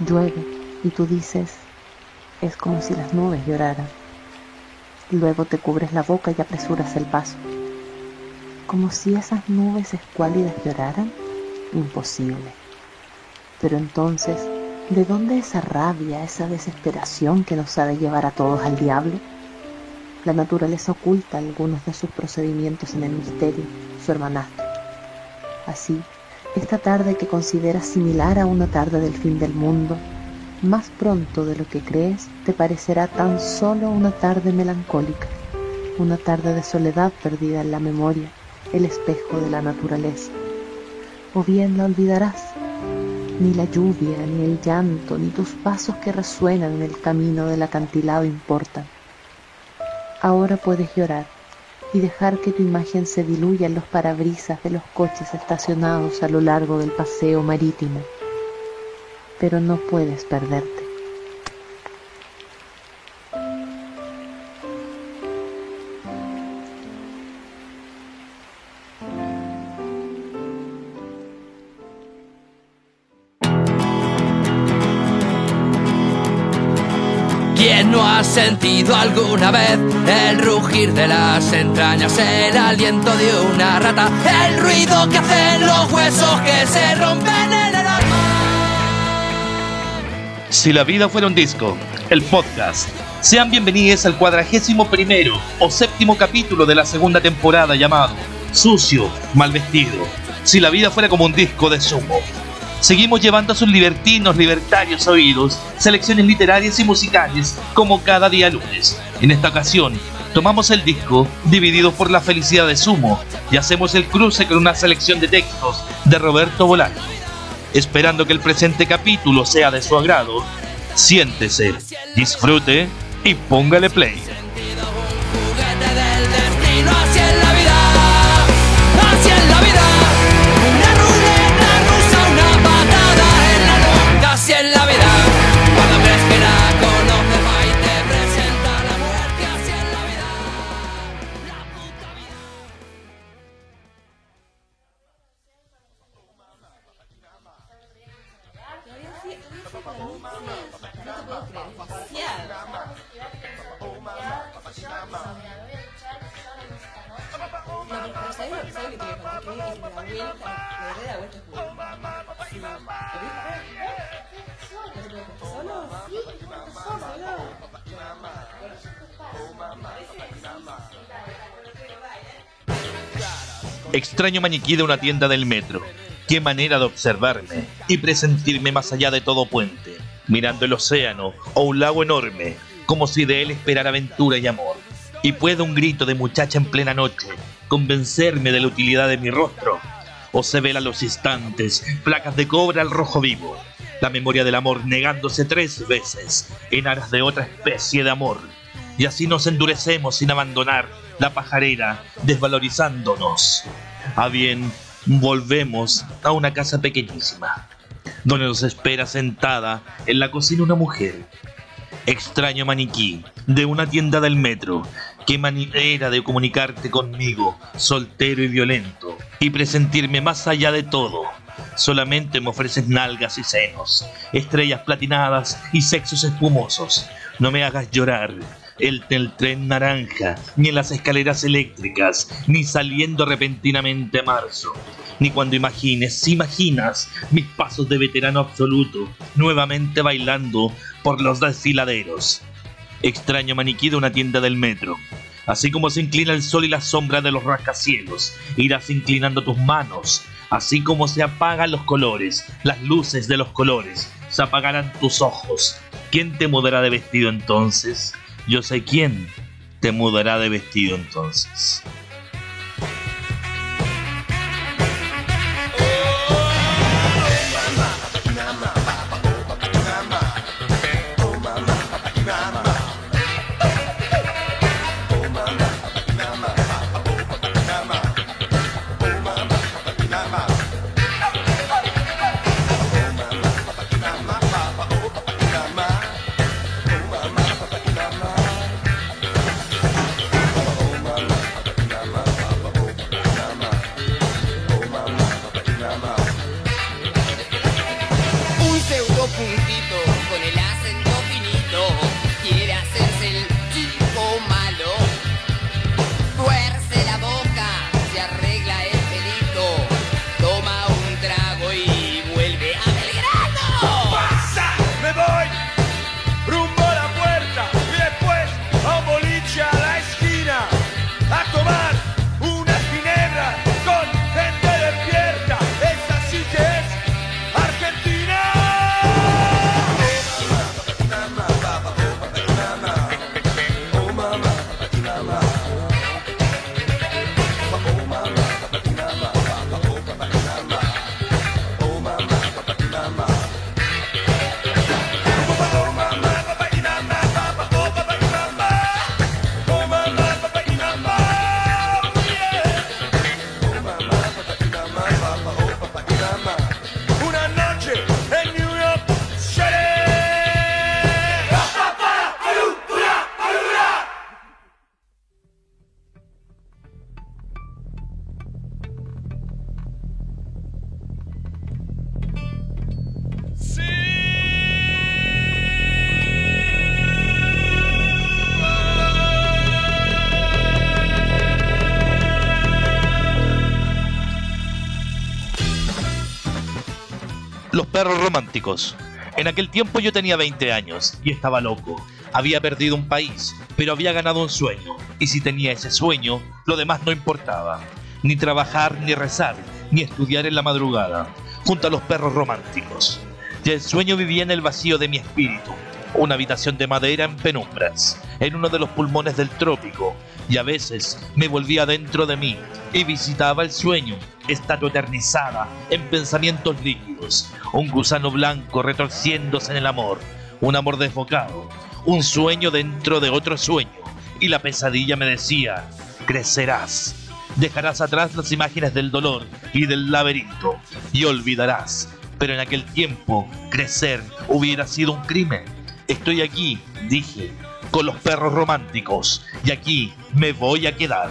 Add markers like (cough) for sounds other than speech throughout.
Llueve y tú dices, es como si las nubes lloraran. Luego te cubres la boca y apresuras el paso. Como si esas nubes escuálidas lloraran. Imposible. Pero entonces, ¿de dónde esa rabia, esa desesperación que nos ha de llevar a todos al diablo? La naturaleza oculta algunos de sus procedimientos en el misterio, su hermanastro. Así, esta tarde que consideras similar a una tarde del fin del mundo, más pronto de lo que crees te parecerá tan solo una tarde melancólica, una tarde de soledad perdida en la memoria, el espejo de la naturaleza. O bien la olvidarás. Ni la lluvia, ni el llanto, ni tus pasos que resuenan en el camino del acantilado importan. Ahora puedes llorar y dejar que tu imagen se diluya en los parabrisas de los coches estacionados a lo largo del paseo marítimo. Pero no puedes perderte. ¿Quién no ha sentido alguna vez el rugir de las entrañas, el aliento de una rata, el ruido que hacen los huesos que se rompen en el alma? Si la vida fuera un disco, el podcast. Sean bienvenidos al cuadragésimo primero o séptimo capítulo de la segunda temporada llamado Sucio, mal vestido. Si la vida fuera como un disco de sumo. Seguimos llevando a sus libertinos, libertarios oídos selecciones literarias y musicales como cada día lunes. En esta ocasión, tomamos el disco dividido por la felicidad de Sumo y hacemos el cruce con una selección de textos de Roberto Bolaño. Esperando que el presente capítulo sea de su agrado, siéntese, disfrute y póngale play. Extraño maniquí de una tienda del metro. Qué manera de observarme y presentirme más allá de todo puente, mirando el océano o un lago enorme, como si de él esperara aventura y amor. Y puede un grito de muchacha en plena noche convencerme de la utilidad de mi rostro. O se vela los instantes, placas de cobre al rojo vivo, la memoria del amor negándose tres veces en aras de otra especie de amor. Y así nos endurecemos sin abandonar la pajarera, desvalorizándonos. A bien, volvemos a una casa pequeñísima, donde nos espera sentada en la cocina una mujer. Extraño maniquí de una tienda del metro. Qué manera de comunicarte conmigo, soltero y violento, y presentirme más allá de todo. Solamente me ofreces nalgas y senos, estrellas platinadas y sexos espumosos. No me hagas llorar, el tren naranja, ni en las escaleras eléctricas, ni saliendo repentinamente a marzo, ni cuando imagines, si imaginas, mis pasos de veterano absoluto, nuevamente bailando por los desfiladeros. Extraño maniquí de una tienda del metro. Así como se inclina el sol y la sombra de los rascacielos, irás inclinando tus manos. Así como se apagan los colores, las luces de los colores, se apagarán tus ojos. ¿Quién te mudará de vestido entonces? Yo sé quién te mudará de vestido entonces. Perros románticos. En aquel tiempo yo tenía 20 años y estaba loco. Había perdido un país, pero había ganado un sueño. Y si tenía ese sueño, lo demás no importaba. Ni trabajar, ni rezar, ni estudiar en la madrugada, junto a los perros románticos. Y el sueño vivía en el vacío de mi espíritu. Una habitación de madera en penumbras, en uno de los pulmones del trópico, y a veces me volvía dentro de mí y visitaba el sueño, estatua eternizada en pensamientos líquidos, un gusano blanco retorciéndose en el amor, un amor desbocado, un sueño dentro de otro sueño, y la pesadilla me decía, crecerás, dejarás atrás las imágenes del dolor y del laberinto, y olvidarás, pero en aquel tiempo crecer hubiera sido un crimen. Estoy aquí, dije, con los perros románticos, y aquí me voy a quedar.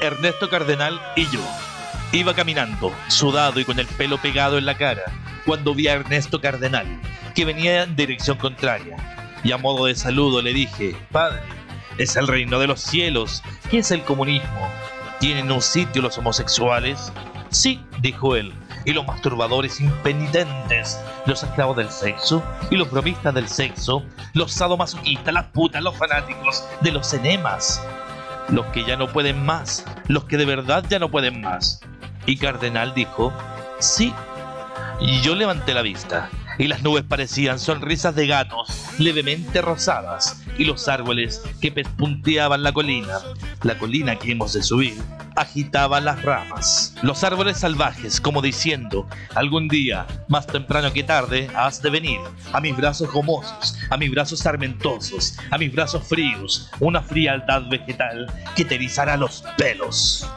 Ernesto Cardenal y yo. Iba caminando, sudado y con el pelo pegado en la cara, cuando vi a Ernesto Cardenal, que venía en dirección contraria. Y a modo de saludo le dije, Padre, es el reino de los cielos. ¿Qué es el comunismo? ¿Tienen un sitio los homosexuales? Sí, dijo él. ¿Y los masturbadores impenitentes? ¿Los esclavos del sexo? ¿Y los bromistas del sexo? ¿Los sadomasoquistas, las putas, los fanáticos de los enemas? Los que ya no pueden más, los que de verdad ya no pueden más. Y Cardenal dijo, sí. Y yo levanté la vista, y las nubes parecían sonrisas de gatos levemente rosadas, y los árboles que pespunteaban la colina, la colina que hemos de subir, agitaba las ramas. Los árboles salvajes, como diciendo, algún día, más temprano que tarde, has de venir a mis brazos gomosos, a mis brazos sarmentosos, a mis brazos fríos, una frialdad vegetal que te erizará los pelos.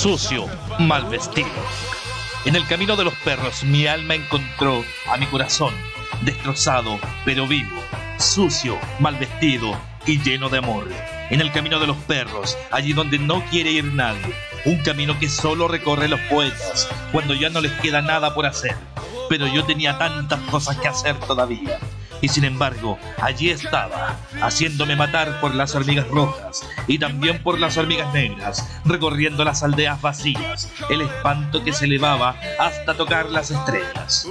Sucio, mal vestido. En el camino de los perros mi alma encontró a mi corazón, destrozado pero vivo, sucio, mal vestido y lleno de amor. En el camino de los perros, allí donde no quiere ir nadie, un camino que solo recorre los poetas cuando ya no les queda nada por hacer. Pero yo tenía tantas cosas que hacer todavía. Y sin embargo, allí estaba, haciéndome matar por las hormigas rojas y también por las hormigas negras, recorriendo las aldeas vacías, el espanto que se elevaba hasta tocar las estrellas.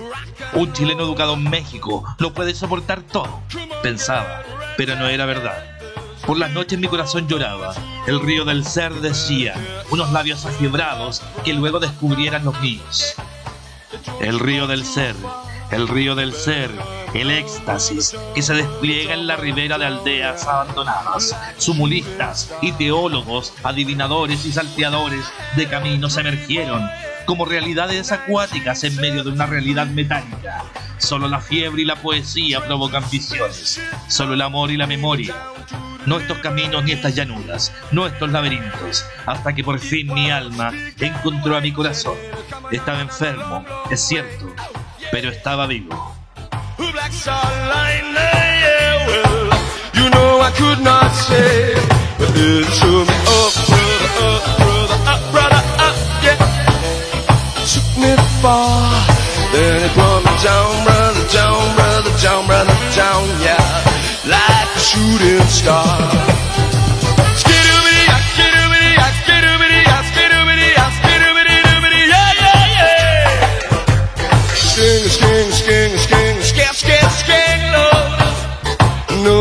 Un chileno educado en México lo puede soportar todo, pensaba, pero no era verdad. Por las noches mi corazón lloraba, el río del ser decía, unos labios afiebrados que luego descubrieran los míos. El río del ser, el río del ser, el éxtasis que se despliega en la ribera de aldeas abandonadas. Sumulistas y teólogos, adivinadores y salteadores de caminos emergieron como realidades acuáticas en medio de una realidad metálica. Solo la fiebre y la poesía provocan visiones, solo el amor y la memoria. No estos caminos ni estas llanuras, no estos laberintos, hasta que por fin mi alma encontró a mi corazón. Estaba enfermo, es cierto, pero estaba vivo. Black Star Line, yeah, well, you know I could not say, but it took me up, brother, up, brother, up, brother, up, yeah. Took me far, then it brought me down, brother, down, brother, down, brother, down, yeah, like a shooting star. Skidoo-biddy-yak, skidoo-biddy-yak, skidoo-biddy-yak,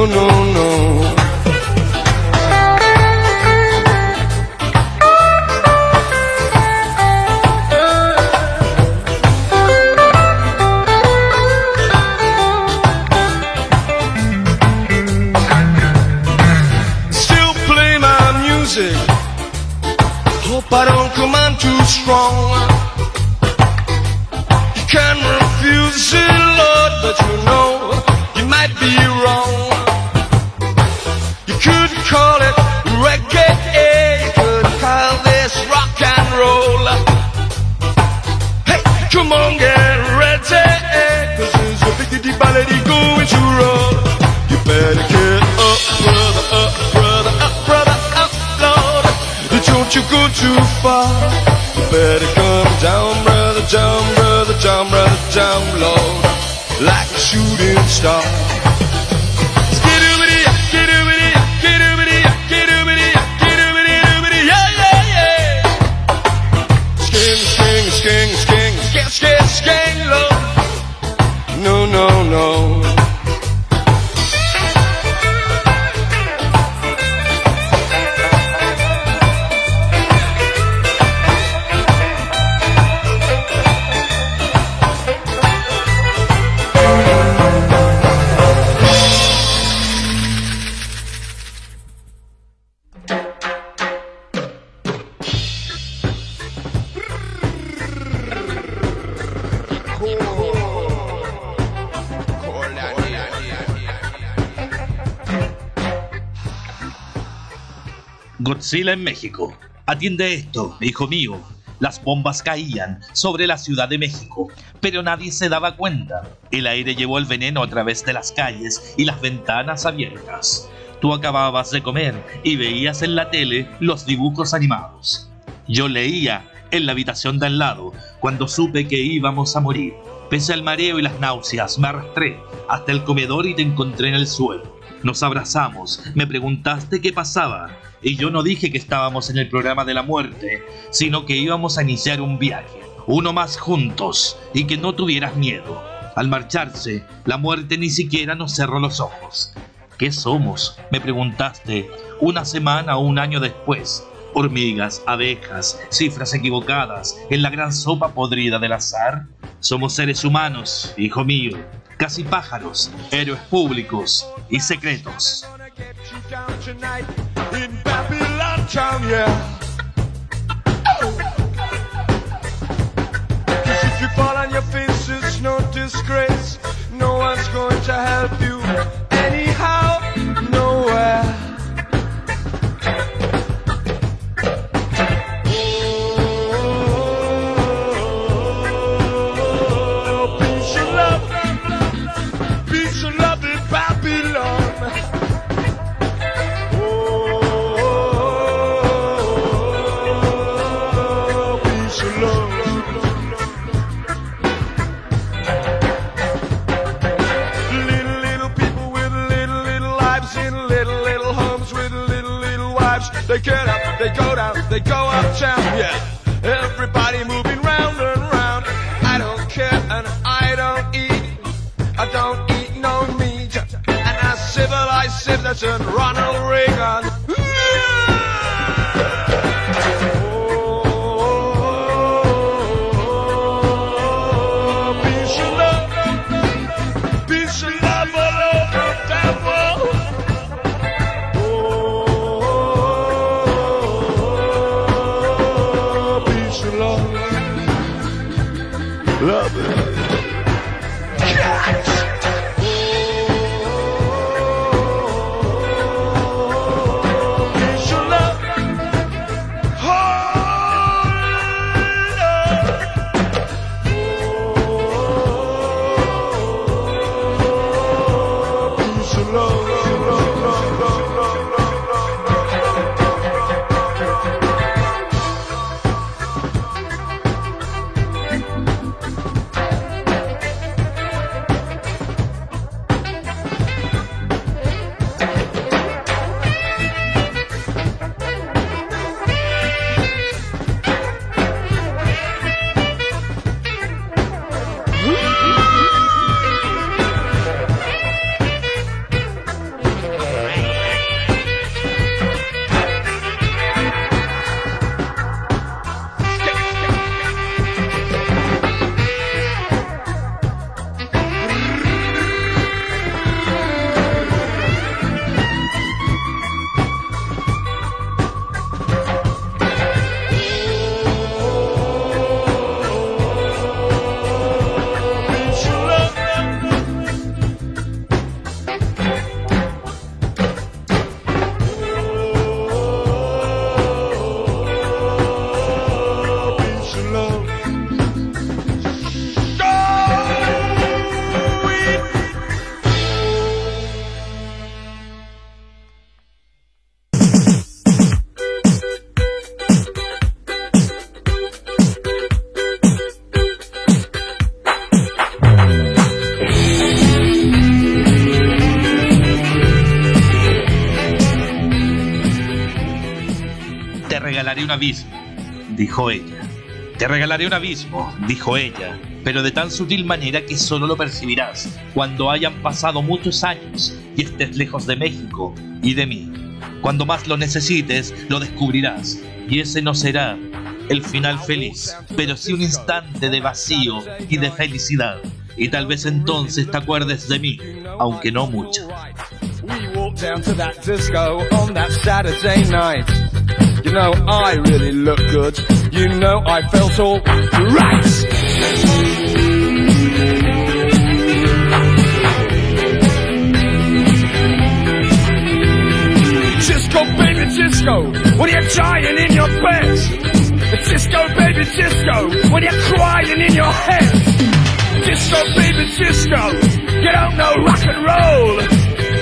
no, no. Still play my music Hope I don't come on too strong. You can refuse it, ballady going to roll. You better get up, brother, up, brother, up, brother, up, Lord. Don't you go too far. You better come down, brother, down, brother, down, brother, down, Lord. Like a shooting star. Skidoo-biddy, skidoo-biddy, skidoo-biddy, skidoo-biddy, Godzilla en México. Atiende esto, hijo mío. Las bombas caían sobre la Ciudad de México, pero nadie se daba cuenta. El aire llevó el veneno a través de las calles y las ventanas abiertas. Tú acababas de comer y veías en la tele los dibujos animados. Yo leía en la habitación de al lado cuando supe que íbamos a morir. Pese al mareo y las náuseas, me arrastré hasta el comedor y te encontré en el suelo. Nos abrazamos, me preguntaste qué pasaba, y yo no dije que estábamos en el programa de la muerte, sino que íbamos a iniciar un viaje, uno más juntos, y que no tuvieras miedo. Al marcharse, la muerte ni siquiera nos cerró los ojos. ¿Qué somos? Me preguntaste, una semana o un año después. Hormigas, abejas, cifras equivocadas en la gran sopa podrida del azar. Somos seres humanos, hijo mío, casi pájaros, héroes públicos y secretos. They go un abismo, dijo ella. Te regalaré un abismo, dijo ella, pero de tan sutil manera que solo lo percibirás cuando hayan pasado muchos años y estés lejos de México y de mí. Cuando más lo necesites, lo descubrirás, y ese no será el final feliz, pero sí un instante de vacío y de felicidad. Y tal vez entonces te acuerdes de mí, aunque no mucho. You know, I really look good. You know, I felt all right. Disco, baby, disco, when you're dying in your bed. Disco, baby, disco, when you're crying in your head. Disco, baby, disco, you don't know rock and roll.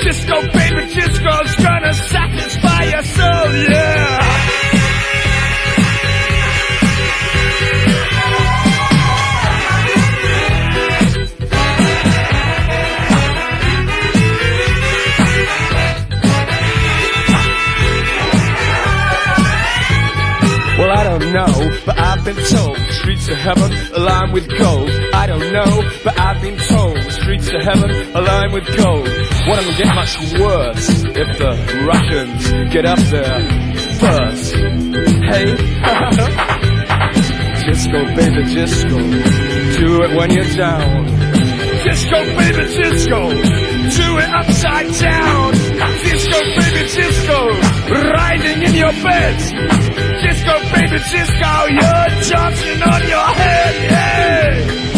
Disco, baby, disco's gonna satisfy your soul, yeah. Been told streets of heaven lined with gold. I don't know, but I've been told streets of heaven lined with gold. One of them get much worse if the Russians get up there first. Hey, (laughs) disco, baby, disco, do it when you're down. Disco, baby, disco, do it upside down. Disco, baby, disco, riding in your bed. Disco, baby, disco, you're dancing on your head, yeah.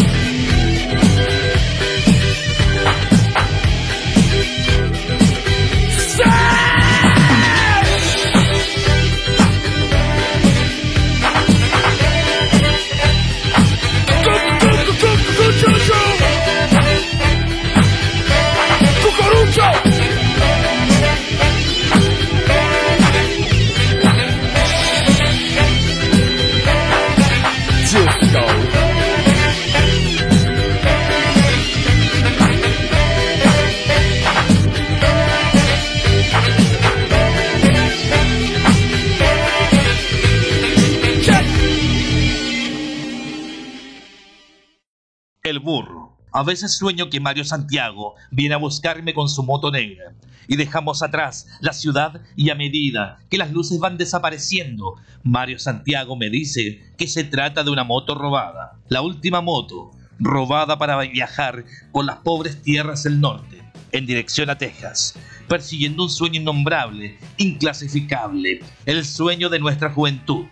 A veces sueño que Mario Santiago viene a buscarme con su moto negra y dejamos atrás la ciudad y a medida que las luces van desapareciendo, Mario Santiago me dice que se trata de una moto robada. La última moto, robada para viajar por las pobres tierras del norte, en dirección a Texas, persiguiendo un sueño innombrable, inclasificable, el sueño de nuestra juventud.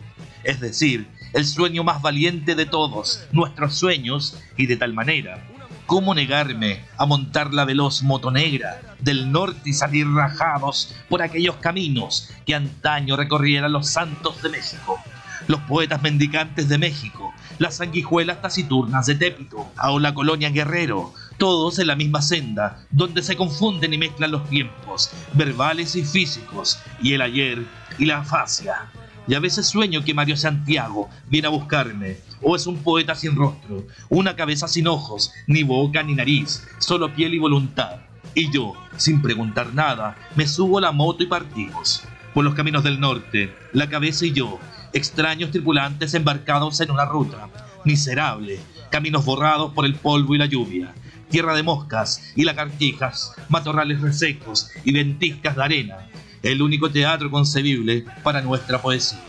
Es decir, el sueño más valiente de todos, nuestros sueños, y de tal manera, ¿cómo negarme a montar la veloz moto negra del norte y salir rajados por aquellos caminos que antaño recorrieran los santos de México? Los poetas mendicantes de México, las sanguijuelas taciturnas de Tépito, o la colonia Guerrero, todos en la misma senda, donde se confunden y mezclan los tiempos, verbales y físicos, y el ayer y la fascia. Y a veces sueño que Mario Santiago viene a buscarme, o es un poeta sin rostro, una cabeza sin ojos, ni boca ni nariz, solo piel y voluntad. Y yo, sin preguntar nada, me subo a la moto y partimos. Por los caminos del norte, la cabeza y yo, extraños tripulantes embarcados en una ruta, miserable, caminos borrados por el polvo y la lluvia, tierra de moscas y lagartijas, matorrales resecos y ventiscas de arena, el único teatro concebible para nuestra poesía.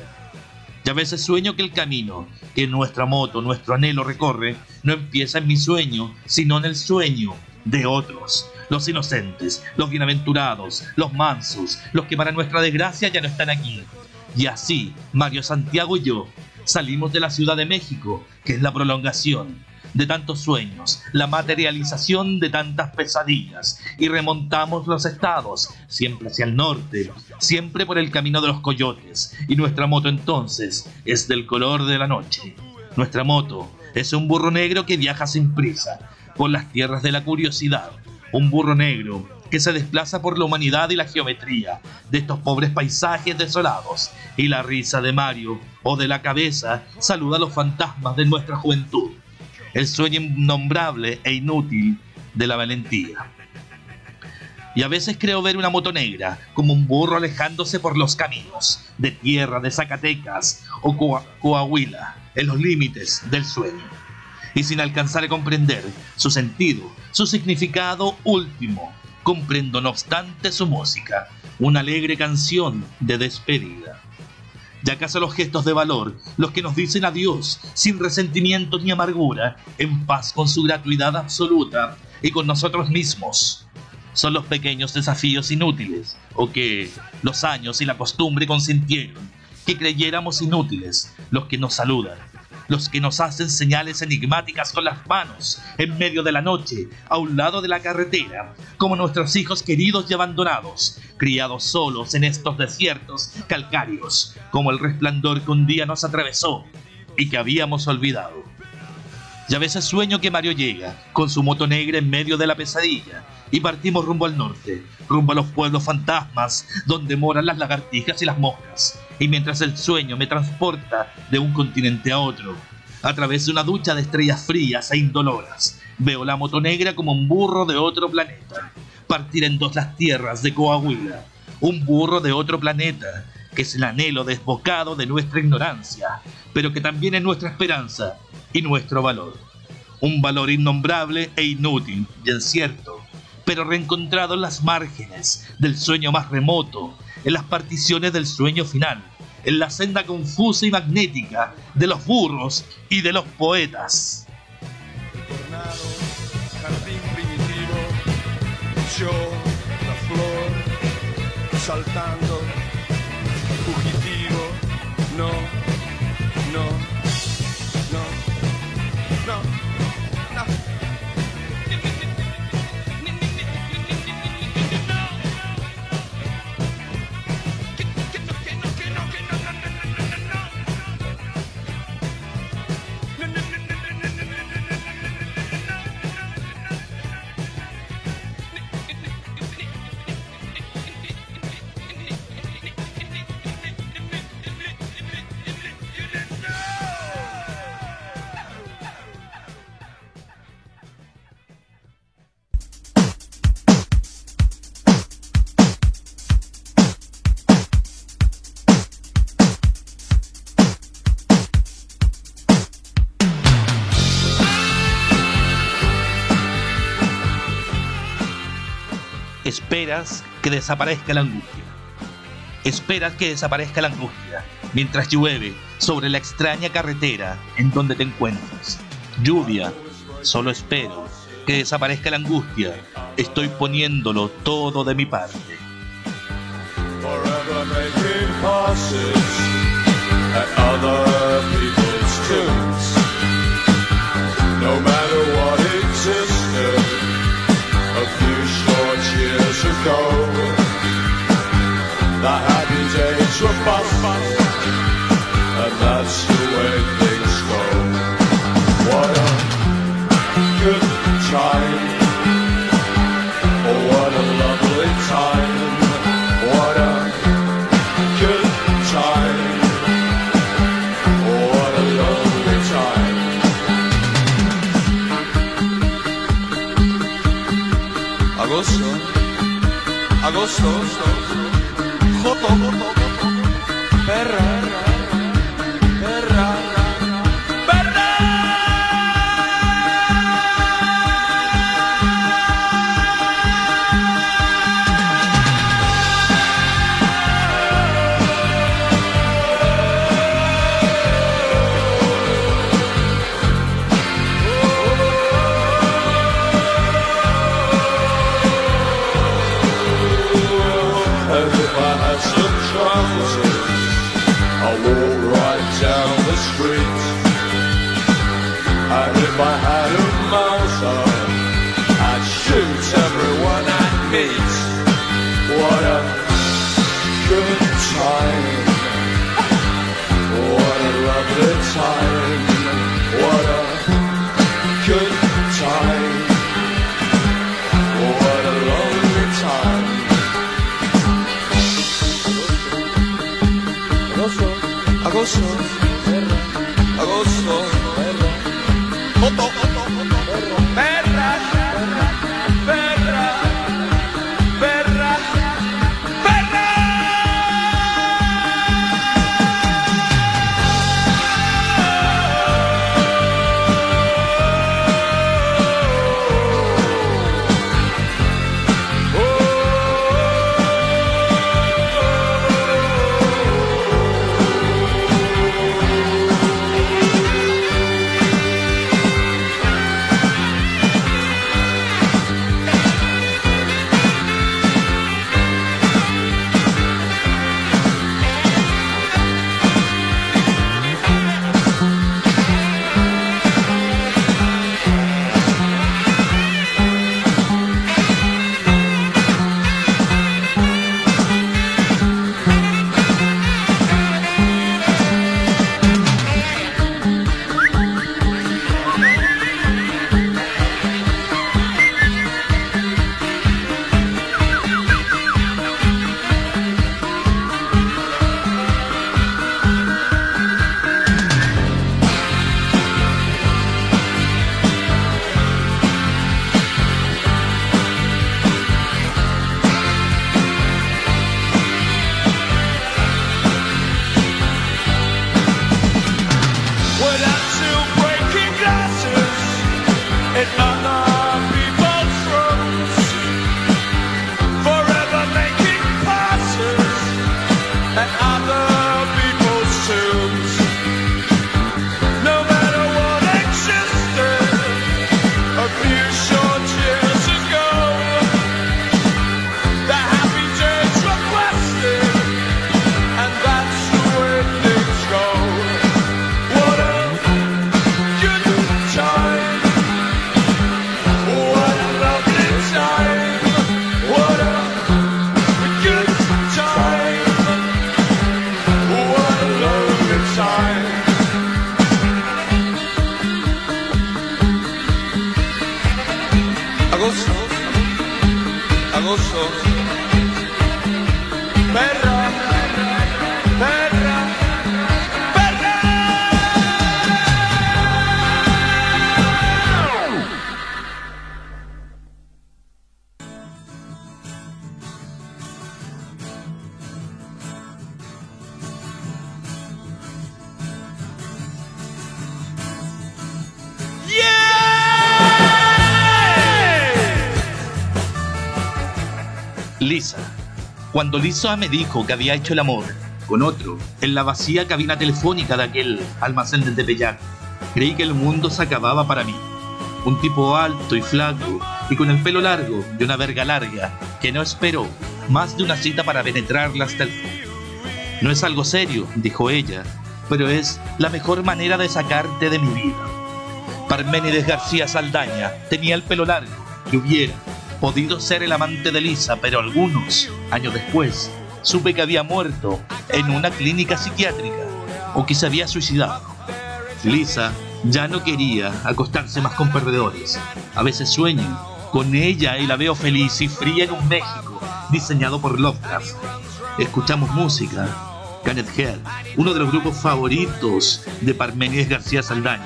Y a veces sueño que el camino que nuestra moto, nuestro anhelo recorre, no empieza en mi sueño, sino en el sueño de otros. Los inocentes, los bienaventurados, los mansos, los que para nuestra desgracia ya no están aquí. Y así, Mario Santiago y yo salimos de la Ciudad de México, que es la prolongación de tantos sueños, la materialización de tantas pesadillas, y remontamos los estados, siempre hacia el norte, siempre por el camino de los coyotes, y nuestra moto entonces es del color de la noche. Nuestra moto es un burro negro que viaja sin prisa por las tierras de la curiosidad, un burro negro que se desplaza por la humanidad y la geometría de estos pobres paisajes desolados, y la risa de Mario o de la cabeza saluda a los fantasmas de nuestra juventud el sueño innombrable e inútil de la valentía. Y a veces creo ver una moto negra, como un burro alejándose por los caminos de tierra de Zacatecas o Coa- Coahuila, en los límites del sueño. Y sin alcanzar a comprender su sentido, su significado último, comprendo no obstante su música, una alegre canción de despedida. ¿Y acaso los gestos de valor, los que nos dicen adiós, sin resentimiento ni amargura, en paz con su gratuidad absoluta y con nosotros mismos? Son los pequeños desafíos inútiles, o que los años y la costumbre consintieron que creyéramos inútiles los que nos saludan, los que nos hacen señales enigmáticas con las manos en medio de la noche, a un lado de la carretera, como nuestros hijos queridos y abandonados, criados solos en estos desiertos calcáreos, como el resplandor que un día nos atravesó y que habíamos olvidado. Y a veces sueño que Mario llega con su moto negra en medio de la pesadilla y partimos rumbo al norte, rumbo a los pueblos fantasmas donde moran las lagartijas y las moscas. Y mientras el sueño me transporta de un continente a otro, a través de una ducha de estrellas frías e indoloras, veo la moto negra como un burro de otro planeta, partir en dos las tierras de Coahuila, un burro de otro planeta, que es el anhelo desbocado de nuestra ignorancia, pero que también es nuestra esperanza y nuestro valor. Un valor innombrable e inútil y incierto, pero reencontrado en las márgenes del sueño más remoto, en las particiones del sueño final, en la senda confusa y magnética de los burros y de los poetas. yo, la flor, saltando, fugitivo, no, Que desaparezca la angustia. Esperas que desaparezca la angustia mientras llueve sobre la extraña carretera en donde te encuentras. Lluvia, solo espero que desaparezca la angustia. Estoy poniéndolo todo de mi parte. No past, and that's the way things go. What a good time. Oh, what a lovely time. What a good time. Oh, what a lovely time. Agosto, agosto, joto, perra, 手 Cuando Lisa me dijo que había hecho el amor con otro en la vacía cabina telefónica de aquel almacén de Tepeyac, creí que el mundo se acababa para mí. Un tipo alto y flaco y con el pelo largo de una verga larga que no esperó más de una cita para penetrarla hasta el fondo. No es algo serio, dijo ella, pero es la mejor manera de sacarte de mi vida. Parménides García Saldaña tenía el pelo largo y hubiera podido ser el amante de Lisa, pero algunos años después supe que había muerto en una clínica psiquiátrica o que se había suicidado. Lisa ya no quería acostarse más con perdedores. A veces sueño con ella y la veo feliz y fría en un México diseñado por Lovecraft. Escuchamos música, Canet Hell, uno de los grupos favoritos de Parménides García Saldaña.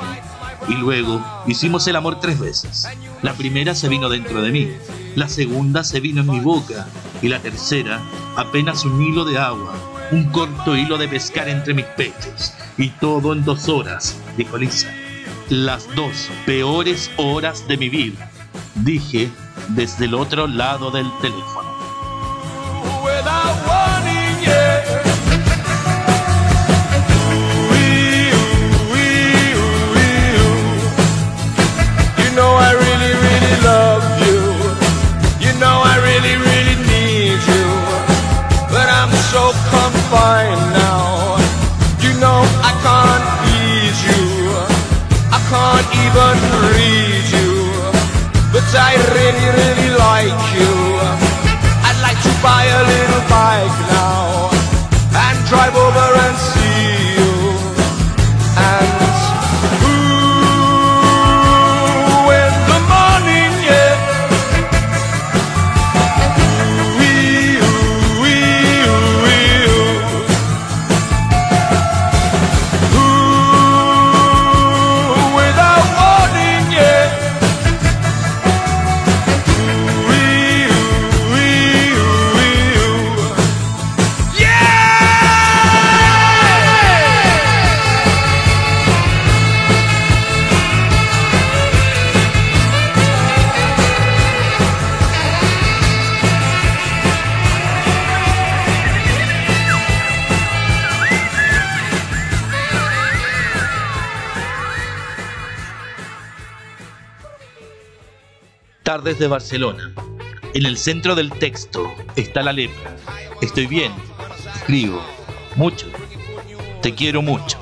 Y luego hicimos el amor tres veces. La primera se vino dentro de mí, la segunda se vino en mi boca y la tercera apenas un hilo de agua, un corto hilo de pescar entre mis pechos. Y todo en dos horas, dijo Lisa. Las dos peores horas de mi vida, dije desde el otro lado del teléfono. I really, really like you. I'd like to buy a little bike now and drive over and see Tardes de Barcelona. En el centro del texto está la letra. Estoy bien. Escribo. Mucho. Te quiero mucho.